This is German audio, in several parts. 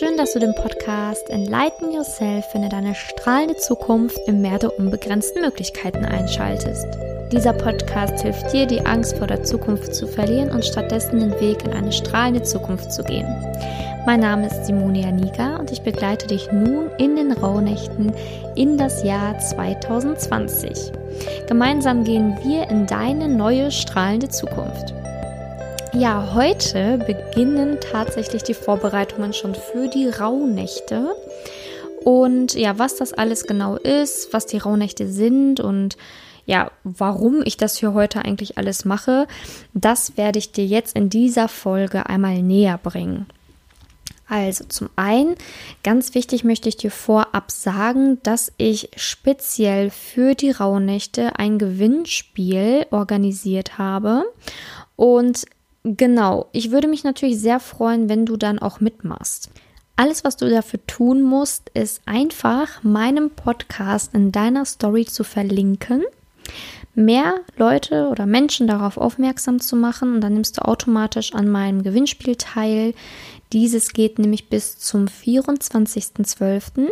Schön, dass du den Podcast Enlighten Yourself finde deine strahlende Zukunft im Meer der unbegrenzten Möglichkeiten einschaltest. Dieser Podcast hilft dir, die Angst vor der Zukunft zu verlieren und stattdessen den Weg in eine strahlende Zukunft zu gehen. Mein Name ist Simonia Niga und ich begleite dich nun in den Rauhnächten in das Jahr 2020. Gemeinsam gehen wir in deine neue strahlende Zukunft. Ja, heute beginnen tatsächlich die Vorbereitungen schon für die Rauhnächte. Und ja, was das alles genau ist, was die Rauhnächte sind und ja, warum ich das hier heute eigentlich alles mache, das werde ich dir jetzt in dieser Folge einmal näher bringen. Also zum einen, ganz wichtig möchte ich dir vorab sagen, dass ich speziell für die Rauhnächte ein Gewinnspiel organisiert habe. Und Genau, ich würde mich natürlich sehr freuen, wenn du dann auch mitmachst. Alles, was du dafür tun musst, ist einfach meinem Podcast in deiner Story zu verlinken, mehr Leute oder Menschen darauf aufmerksam zu machen und dann nimmst du automatisch an meinem Gewinnspiel teil. Dieses geht nämlich bis zum 24.12.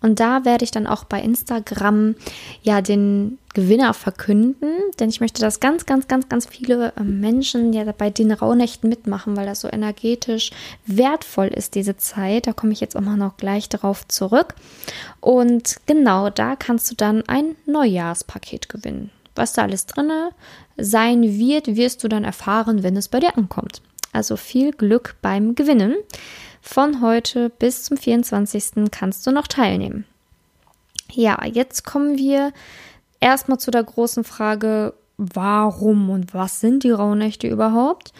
Und da werde ich dann auch bei Instagram ja den Gewinner verkünden, denn ich möchte, dass ganz, ganz, ganz, ganz viele ähm, Menschen ja bei den Rauhnächten mitmachen, weil das so energetisch wertvoll ist, diese Zeit. Da komme ich jetzt auch mal noch gleich darauf zurück. Und genau da kannst du dann ein Neujahrspaket gewinnen. Was da alles drin sein wird, wirst du dann erfahren, wenn es bei dir ankommt. Also viel Glück beim Gewinnen. Von heute bis zum 24. kannst du noch teilnehmen. Ja, jetzt kommen wir erstmal zu der großen Frage, warum und was sind die Rauhnächte überhaupt?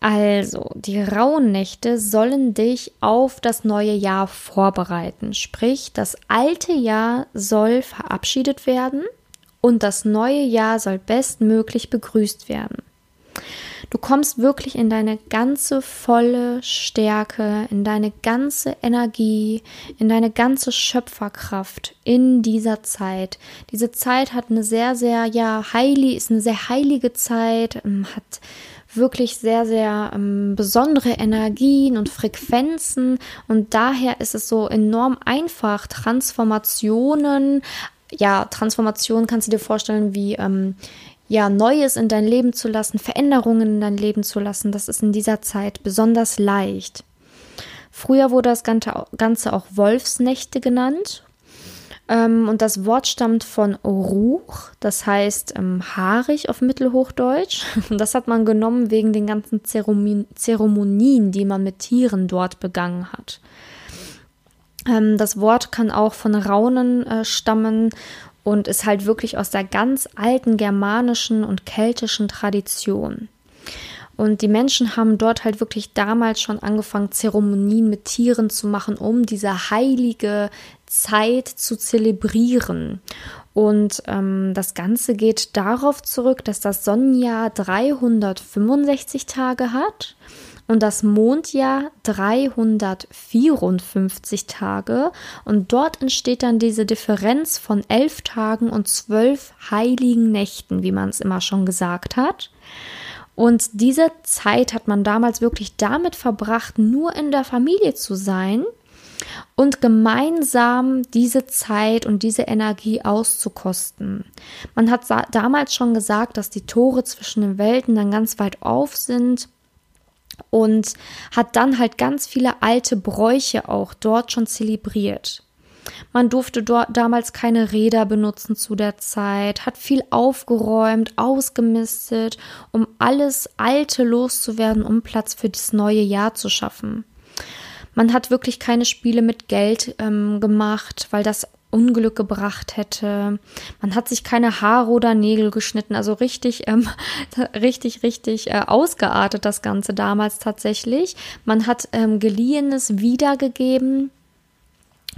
Also, die Rauhnächte sollen dich auf das neue Jahr vorbereiten. Sprich, das alte Jahr soll verabschiedet werden und das neue Jahr soll bestmöglich begrüßt werden. Du kommst wirklich in deine ganze volle Stärke, in deine ganze Energie, in deine ganze Schöpferkraft in dieser Zeit. Diese Zeit hat eine sehr, sehr, ja, heilig, ist eine sehr heilige Zeit, ähm, hat wirklich sehr, sehr ähm, besondere Energien und Frequenzen und daher ist es so enorm einfach, Transformationen, ja, Transformation kannst du dir vorstellen wie ähm, ja, Neues in dein Leben zu lassen, Veränderungen in dein Leben zu lassen, das ist in dieser Zeit besonders leicht. Früher wurde das Ganze auch Wolfsnächte genannt. Ähm, und das Wort stammt von Ruch, das heißt ähm, haarig auf Mittelhochdeutsch. Und das hat man genommen wegen den ganzen Zeremonien, die man mit Tieren dort begangen hat. Ähm, das Wort kann auch von Raunen äh, stammen und ist halt wirklich aus der ganz alten germanischen und keltischen Tradition. Und die Menschen haben dort halt wirklich damals schon angefangen, Zeremonien mit Tieren zu machen, um diese heilige Zeit zu zelebrieren. Und ähm, das Ganze geht darauf zurück, dass das Sonnenjahr 365 Tage hat und das Mondjahr 354 Tage und dort entsteht dann diese Differenz von elf Tagen und zwölf heiligen Nächten, wie man es immer schon gesagt hat. Und diese Zeit hat man damals wirklich damit verbracht, nur in der Familie zu sein und gemeinsam diese Zeit und diese Energie auszukosten. Man hat damals schon gesagt, dass die Tore zwischen den Welten dann ganz weit auf sind und hat dann halt ganz viele alte Bräuche auch dort schon zelebriert. Man durfte dort damals keine Räder benutzen zu der Zeit, hat viel aufgeräumt, ausgemistet, um alles Alte loszuwerden, um Platz für das neue Jahr zu schaffen. Man hat wirklich keine Spiele mit Geld ähm, gemacht, weil das Unglück gebracht hätte. Man hat sich keine Haare oder Nägel geschnitten, also richtig, ähm, richtig, richtig äh, ausgeartet das Ganze damals tatsächlich. Man hat ähm, geliehenes wiedergegeben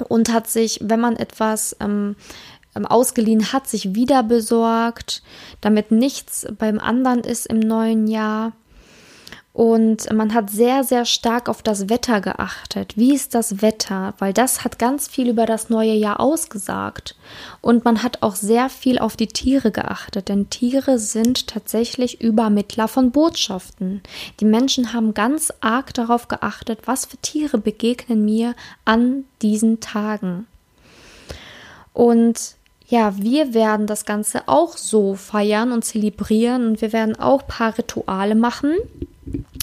und hat sich, wenn man etwas ähm, ähm ausgeliehen hat, sich wieder besorgt, damit nichts beim anderen ist im neuen Jahr. Und man hat sehr, sehr stark auf das Wetter geachtet. Wie ist das Wetter? Weil das hat ganz viel über das neue Jahr ausgesagt. Und man hat auch sehr viel auf die Tiere geachtet, denn Tiere sind tatsächlich Übermittler von Botschaften. Die Menschen haben ganz arg darauf geachtet, was für Tiere begegnen mir an diesen Tagen. Und ja, wir werden das Ganze auch so feiern und zelebrieren und wir werden auch paar Rituale machen.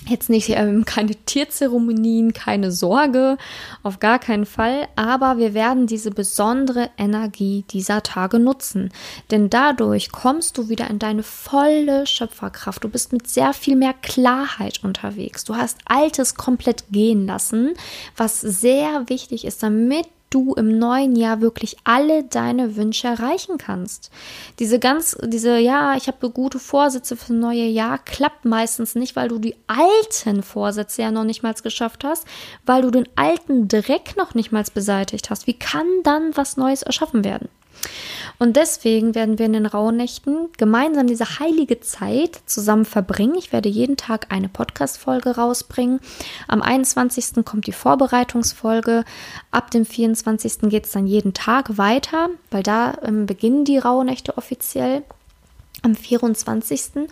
Jetzt nicht ähm, keine Tierzeremonien, keine Sorge, auf gar keinen Fall, aber wir werden diese besondere Energie dieser Tage nutzen. Denn dadurch kommst du wieder in deine volle Schöpferkraft. Du bist mit sehr viel mehr Klarheit unterwegs. Du hast Altes komplett gehen lassen, was sehr wichtig ist, damit du im neuen Jahr wirklich alle deine Wünsche erreichen kannst. Diese ganz, diese, ja, ich habe gute Vorsätze für das neue Jahr, klappt meistens nicht, weil du die alten Vorsätze ja noch nicht mal geschafft hast, weil du den alten Dreck noch nicht mal beseitigt hast. Wie kann dann was Neues erschaffen werden? Und deswegen werden wir in den Rauhnächten gemeinsam diese heilige Zeit zusammen verbringen. Ich werde jeden Tag eine Podcast-Folge rausbringen. Am 21. kommt die Vorbereitungsfolge. Ab dem 24. geht es dann jeden Tag weiter, weil da ähm, beginnen die Rauhnächte offiziell am 24.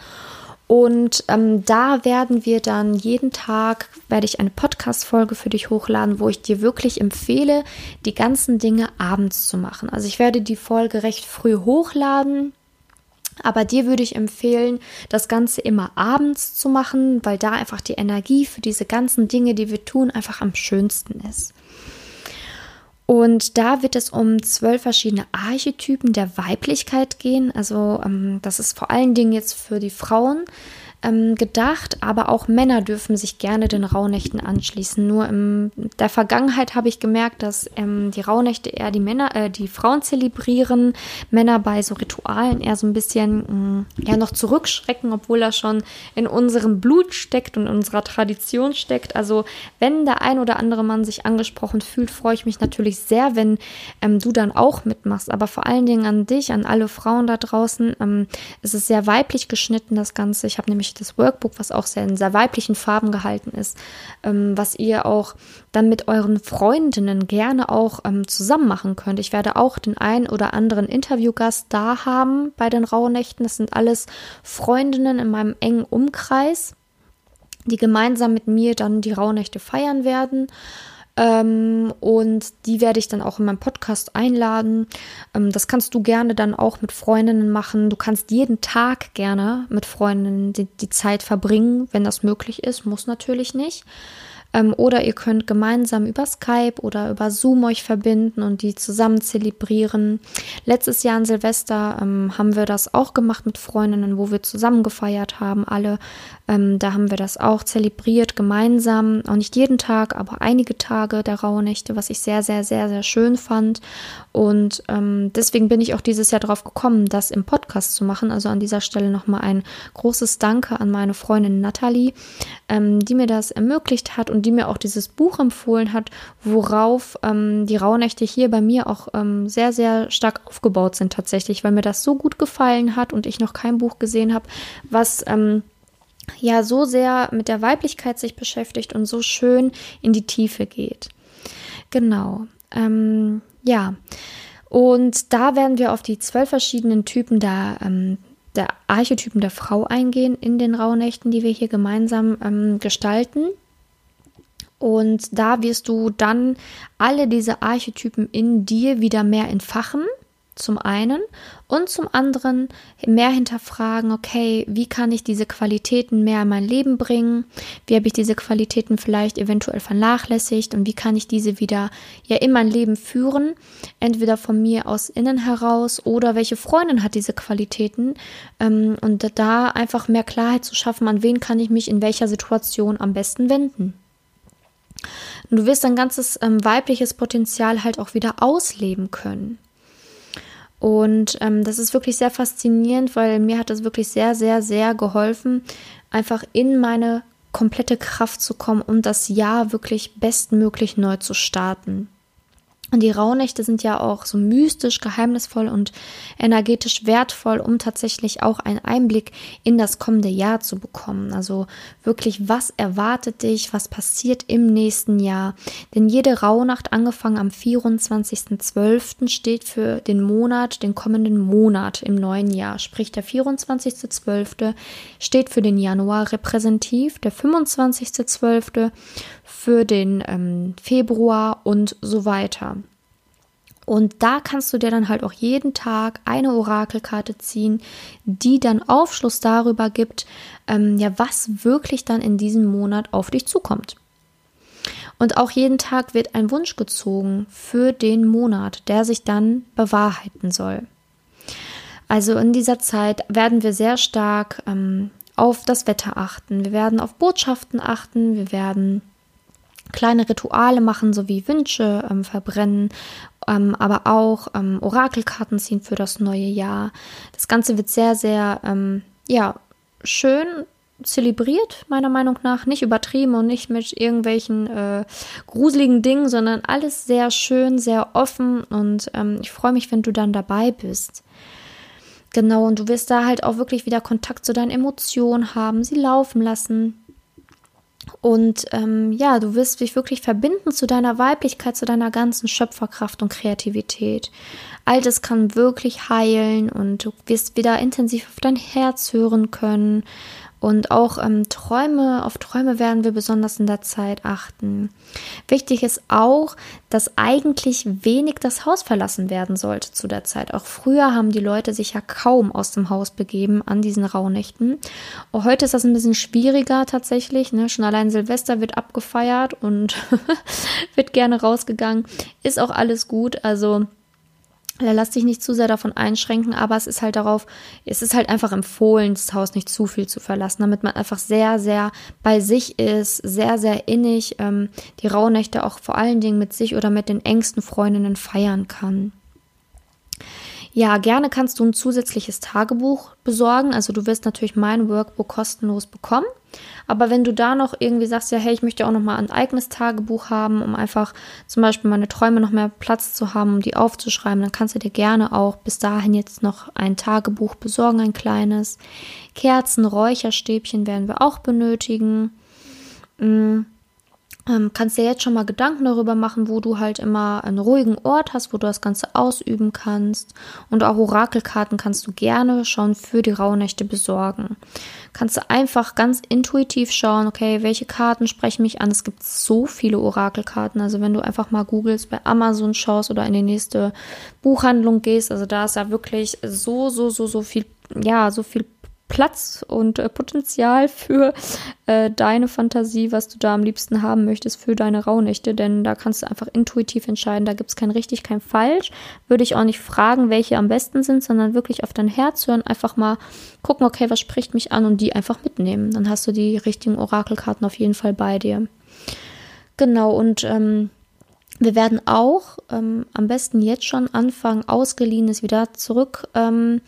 Und ähm, da werden wir dann jeden Tag, werde ich eine Podcast-Folge für dich hochladen, wo ich dir wirklich empfehle, die ganzen Dinge abends zu machen. Also ich werde die Folge recht früh hochladen. Aber dir würde ich empfehlen, das Ganze immer abends zu machen, weil da einfach die Energie für diese ganzen Dinge, die wir tun, einfach am schönsten ist. Und da wird es um zwölf verschiedene Archetypen der Weiblichkeit gehen. Also ähm, das ist vor allen Dingen jetzt für die Frauen ähm, gedacht, aber auch Männer dürfen sich gerne den Rauhnächten anschließen. Nur in der Vergangenheit habe ich gemerkt, dass ähm, die Rauhnächte eher die Männer, äh, die Frauen zelebrieren, Männer bei so Ritualen eher so ein bisschen mh, mm, ja noch zurückschrecken, obwohl das schon in unserem Blut steckt und in unserer Tradition steckt. Also wenn der ein oder andere Mann sich angesprochen fühlt, freue ich mich natürlich sehr, wenn ähm, du dann auch mitmachst. Aber vor allen Dingen an dich, an alle Frauen da draußen. Ähm, es ist sehr weiblich geschnitten, das Ganze. Ich habe nämlich das Workbook, was auch sehr in sehr weiblichen Farben gehalten ist, ähm, was ihr auch dann mit euren Freundinnen gerne auch ähm, zusammen machen könnt. Ich werde auch den einen oder anderen Interviewgast da haben bei den Rauhnächten. Das sind alles Freundinnen in meinem engen Umkreis, die gemeinsam mit mir dann die Rauhnächte feiern werden. Ähm, und die werde ich dann auch in meinem Podcast einladen. Ähm, das kannst du gerne dann auch mit Freundinnen machen. Du kannst jeden Tag gerne mit Freundinnen die, die Zeit verbringen, wenn das möglich ist. Muss natürlich nicht. Ähm, oder ihr könnt gemeinsam über Skype oder über Zoom euch verbinden und die zusammen zelebrieren. Letztes Jahr an Silvester ähm, haben wir das auch gemacht mit Freundinnen, wo wir zusammen gefeiert haben, alle. Ähm, da haben wir das auch zelebriert gemeinsam. Auch nicht jeden Tag, aber einige Tage der Rauhnächte, was ich sehr, sehr, sehr, sehr schön fand. Und ähm, deswegen bin ich auch dieses Jahr darauf gekommen, das im Podcast zu machen. Also an dieser Stelle nochmal ein großes Danke an meine Freundin Nathalie, ähm, die mir das ermöglicht hat und die mir auch dieses Buch empfohlen hat, worauf ähm, die Rauhnächte hier bei mir auch ähm, sehr, sehr stark aufgebaut sind tatsächlich, weil mir das so gut gefallen hat und ich noch kein Buch gesehen habe, was ähm, ja so sehr mit der Weiblichkeit sich beschäftigt und so schön in die Tiefe geht. Genau. Ähm, ja. Und da werden wir auf die zwölf verschiedenen Typen der, ähm, der Archetypen der Frau eingehen in den Rauhnächten, die wir hier gemeinsam ähm, gestalten. Und da wirst du dann alle diese Archetypen in dir wieder mehr entfachen, zum einen, und zum anderen mehr hinterfragen, okay, wie kann ich diese Qualitäten mehr in mein Leben bringen? Wie habe ich diese Qualitäten vielleicht eventuell vernachlässigt und wie kann ich diese wieder ja in mein Leben führen? Entweder von mir aus innen heraus oder welche Freundin hat diese Qualitäten? Ähm, und da einfach mehr Klarheit zu schaffen, an wen kann ich mich in welcher Situation am besten wenden. Und du wirst dein ganzes ähm, weibliches Potenzial halt auch wieder ausleben können. Und ähm, das ist wirklich sehr faszinierend, weil mir hat das wirklich sehr, sehr, sehr geholfen, einfach in meine komplette Kraft zu kommen, um das Jahr wirklich bestmöglich neu zu starten. Und die Rauhnächte sind ja auch so mystisch, geheimnisvoll und energetisch wertvoll, um tatsächlich auch einen Einblick in das kommende Jahr zu bekommen. Also wirklich, was erwartet dich, was passiert im nächsten Jahr. Denn jede Rauhnacht, angefangen am 24.12., steht für den Monat, den kommenden Monat im neuen Jahr. Sprich, der 24.12. steht für den Januar repräsentativ, der 25.12. für den ähm, Februar und so weiter. Und da kannst du dir dann halt auch jeden Tag eine Orakelkarte ziehen, die dann Aufschluss darüber gibt, ähm, ja, was wirklich dann in diesem Monat auf dich zukommt. Und auch jeden Tag wird ein Wunsch gezogen für den Monat, der sich dann bewahrheiten soll. Also in dieser Zeit werden wir sehr stark ähm, auf das Wetter achten. Wir werden auf Botschaften achten. Wir werden kleine Rituale machen, sowie Wünsche ähm, verbrennen, ähm, aber auch ähm, Orakelkarten ziehen für das neue Jahr. Das Ganze wird sehr, sehr, ähm, ja, schön zelebriert, meiner Meinung nach. Nicht übertrieben und nicht mit irgendwelchen äh, gruseligen Dingen, sondern alles sehr schön, sehr offen und ähm, ich freue mich, wenn du dann dabei bist. Genau, und du wirst da halt auch wirklich wieder Kontakt zu deinen Emotionen haben, sie laufen lassen und ähm, ja, du wirst dich wirklich verbinden zu deiner Weiblichkeit, zu deiner ganzen Schöpferkraft und Kreativität. All das kann wirklich heilen und du wirst wieder intensiv auf dein Herz hören können und auch ähm, Träume, auf Träume werden wir besonders in der Zeit achten. Wichtig ist auch, dass eigentlich wenig das Haus verlassen werden sollte zu der Zeit. Auch früher haben die Leute sich ja kaum aus dem Haus begeben an diesen Rauhnächten. Und heute ist das ein bisschen schwieriger tatsächlich. Ne? Schon allein Silvester wird abgefeiert und wird gerne rausgegangen. Ist auch alles gut. Also Lass dich nicht zu sehr davon einschränken, aber es ist halt darauf, es ist halt einfach empfohlen, das Haus nicht zu viel zu verlassen, damit man einfach sehr, sehr bei sich ist, sehr, sehr innig ähm, die Rauhnächte auch vor allen Dingen mit sich oder mit den engsten Freundinnen feiern kann. Ja, gerne kannst du ein zusätzliches Tagebuch besorgen. Also du wirst natürlich mein Workbook kostenlos bekommen. Aber wenn du da noch irgendwie sagst, ja, hey, ich möchte auch noch mal ein eigenes Tagebuch haben, um einfach zum Beispiel meine Träume noch mehr Platz zu haben, um die aufzuschreiben, dann kannst du dir gerne auch bis dahin jetzt noch ein Tagebuch besorgen, ein kleines. Kerzen, Räucherstäbchen werden wir auch benötigen. Mhm ähm, kannst dir jetzt schon mal Gedanken darüber machen, wo du halt immer einen ruhigen Ort hast, wo du das Ganze ausüben kannst. Und auch Orakelkarten kannst du gerne schon für die Rauhnächte besorgen. Kannst du einfach ganz intuitiv schauen, okay, welche Karten sprechen mich an. Es gibt so viele Orakelkarten. Also wenn du einfach mal googelst, bei Amazon schaust oder in die nächste Buchhandlung gehst, also da ist ja wirklich so, so, so, so viel, ja, so viel Platz und äh, Potenzial für äh, deine Fantasie, was du da am liebsten haben möchtest für deine Rauhnächte, denn da kannst du einfach intuitiv entscheiden. Da gibt es kein richtig, kein falsch. Würde ich auch nicht fragen, welche am besten sind, sondern wirklich auf dein Herz hören, einfach mal gucken, okay, was spricht mich an und die einfach mitnehmen. Dann hast du die richtigen Orakelkarten auf jeden Fall bei dir. Genau, und ähm, wir werden auch ähm, am besten jetzt schon anfangen, ausgeliehenes wieder zurück. Ähm,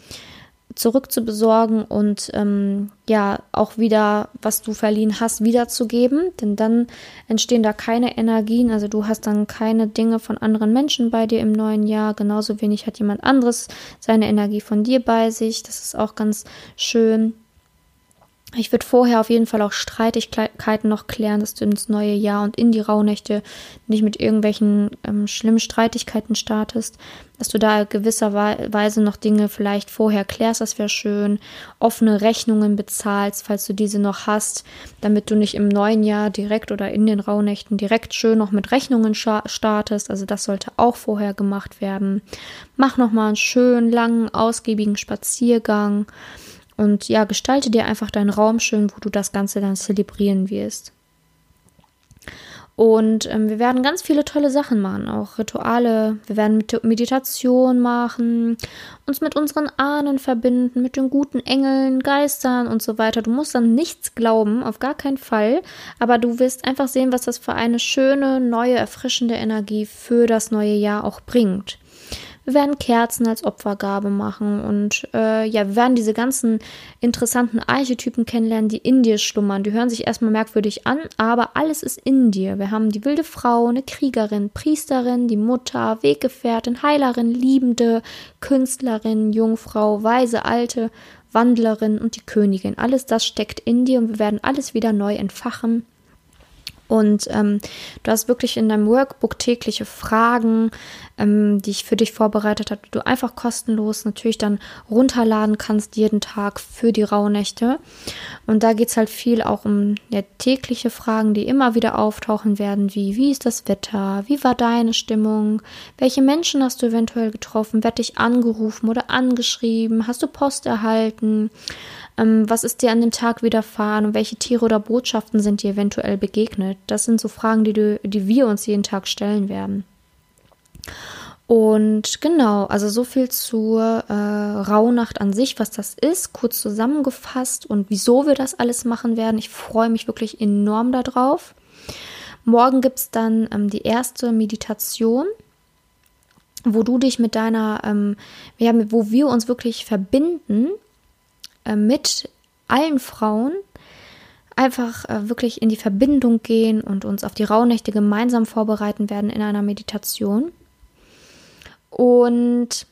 zurück zu besorgen und ähm, ja auch wieder, was du verliehen hast, wiederzugeben. Denn dann entstehen da keine Energien. Also du hast dann keine Dinge von anderen Menschen bei dir im neuen Jahr. Genauso wenig hat jemand anderes seine Energie von dir bei sich. Das ist auch ganz schön. Ich würde vorher auf jeden Fall auch Streitigkeiten noch klären, dass du ins neue Jahr und in die Rauhnächte nicht mit irgendwelchen ähm, schlimmen Streitigkeiten startest, dass du da gewisserweise noch Dinge vielleicht vorher klärst, das wäre schön, offene Rechnungen bezahlst, falls du diese noch hast, damit du nicht im neuen Jahr direkt oder in den Rauhnächten direkt schön noch mit Rechnungen startest, also das sollte auch vorher gemacht werden. Mach nochmal einen schönen, langen, ausgiebigen Spaziergang und ja, gestalte dir einfach deinen Raum schön, wo du das Ganze dann zelebrieren wirst. Und ähm, wir werden ganz viele tolle Sachen machen, auch Rituale. Wir werden Meditation machen, uns mit unseren Ahnen verbinden, mit den guten Engeln, Geistern und so weiter. Du musst an nichts glauben, auf gar keinen Fall. Aber du wirst einfach sehen, was das für eine schöne, neue, erfrischende Energie für das neue Jahr auch bringt. Wir werden Kerzen als Opfergabe machen und äh, ja, wir werden diese ganzen interessanten Archetypen kennenlernen, die in dir schlummern. Die hören sich erstmal merkwürdig an, aber alles ist in dir. Wir haben die wilde Frau, eine Kriegerin, Priesterin, die Mutter, Weggefährtin, Heilerin, Liebende, Künstlerin, Jungfrau, weise Alte, Wandlerin und die Königin. Alles das steckt in dir und wir werden alles wieder neu entfachen und ähm, du hast wirklich in deinem Workbook tägliche Fragen, ähm, die ich für dich vorbereitet habe, du einfach kostenlos natürlich dann runterladen kannst jeden Tag für die Rauhnächte. Und da geht es halt viel auch um ja, tägliche Fragen, die immer wieder auftauchen werden, wie wie ist das Wetter, wie war deine Stimmung, welche Menschen hast du eventuell getroffen, werd dich angerufen oder angeschrieben, hast du Post erhalten, ähm, was ist dir an dem Tag widerfahren und welche Tiere oder Botschaften sind dir eventuell begegnet? Das sind so Fragen, die, du, die wir uns jeden Tag stellen werden. Und genau, also so viel zur äh, Rauhnacht an sich, was das ist, kurz zusammengefasst und wieso wir das alles machen werden. Ich freue mich wirklich enorm darauf. Morgen gibt es dann ähm, die erste Meditation, wo du dich mit deiner, ähm, ja, wo wir uns wirklich verbinden äh, mit allen Frauen einfach äh, wirklich in die Verbindung gehen und uns auf die Rauhnächte gemeinsam vorbereiten werden in einer Meditation. Und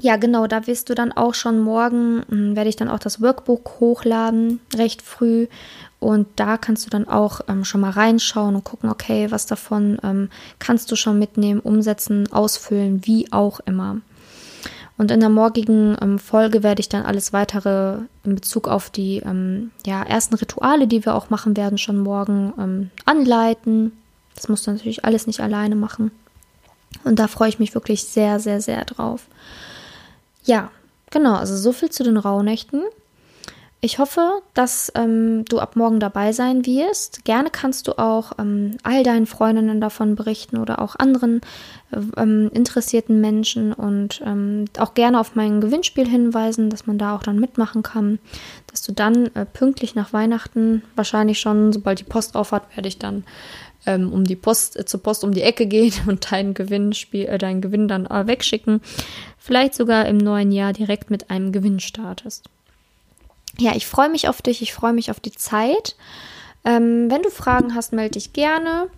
ja, genau, da wirst du dann auch schon morgen, hm, werde ich dann auch das Workbook hochladen, recht früh. Und da kannst du dann auch ähm, schon mal reinschauen und gucken, okay, was davon ähm, kannst du schon mitnehmen, umsetzen, ausfüllen, wie auch immer. Und in der morgigen ähm, Folge werde ich dann alles weitere in Bezug auf die ähm, ja, ersten Rituale, die wir auch machen werden, schon morgen ähm, anleiten. Das musst du natürlich alles nicht alleine machen. Und da freue ich mich wirklich sehr, sehr, sehr drauf. Ja, genau, also so viel zu den Rauhnächten. Ich hoffe, dass ähm, du ab morgen dabei sein wirst. Gerne kannst du auch ähm, all deinen Freundinnen davon berichten oder auch anderen ähm, interessierten Menschen und ähm, auch gerne auf mein Gewinnspiel hinweisen, dass man da auch dann mitmachen kann. Dass du dann äh, pünktlich nach Weihnachten, wahrscheinlich schon, sobald die Post auf hat, werde ich dann ähm, um die Post, äh, zur Post um die Ecke gehen und dein Gewinnspiel, äh, deinen Gewinn dann äh, wegschicken. Vielleicht sogar im neuen Jahr direkt mit einem Gewinn startest ja, ich freue mich auf dich, ich freue mich auf die Zeit. Ähm, wenn du Fragen hast, melde dich gerne.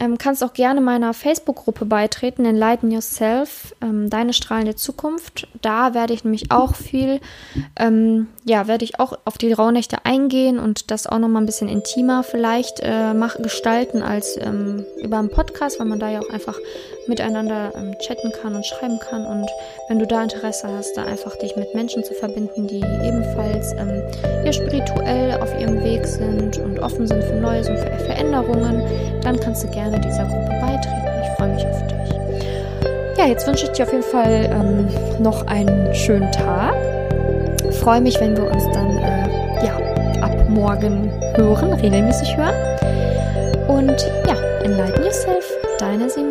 Ähm, kannst auch gerne meiner Facebook-Gruppe beitreten, Enlighten Yourself, ähm, deine strahlende Zukunft. Da werde ich nämlich auch viel, ähm, ja, werde ich auch auf die Rauhnächte eingehen und das auch nochmal ein bisschen intimer vielleicht äh, mach, gestalten als ähm, über einen Podcast, weil man da ja auch einfach miteinander ähm, chatten kann und schreiben kann. Und wenn du da Interesse hast, da einfach dich mit Menschen zu verbinden, die ebenfalls ähm, ja, spirituell auf ihrem Weg sind und offen sind für Neues und für Veränderungen, dann kannst du gerne dieser Gruppe beitreten. Ich freue mich auf dich. Ja, jetzt wünsche ich dir auf jeden Fall ähm, noch einen schönen Tag. Freue mich, wenn wir uns dann äh, ja, ab morgen hören, regelmäßig hören. Und ja, enlighten yourself, deine Simone.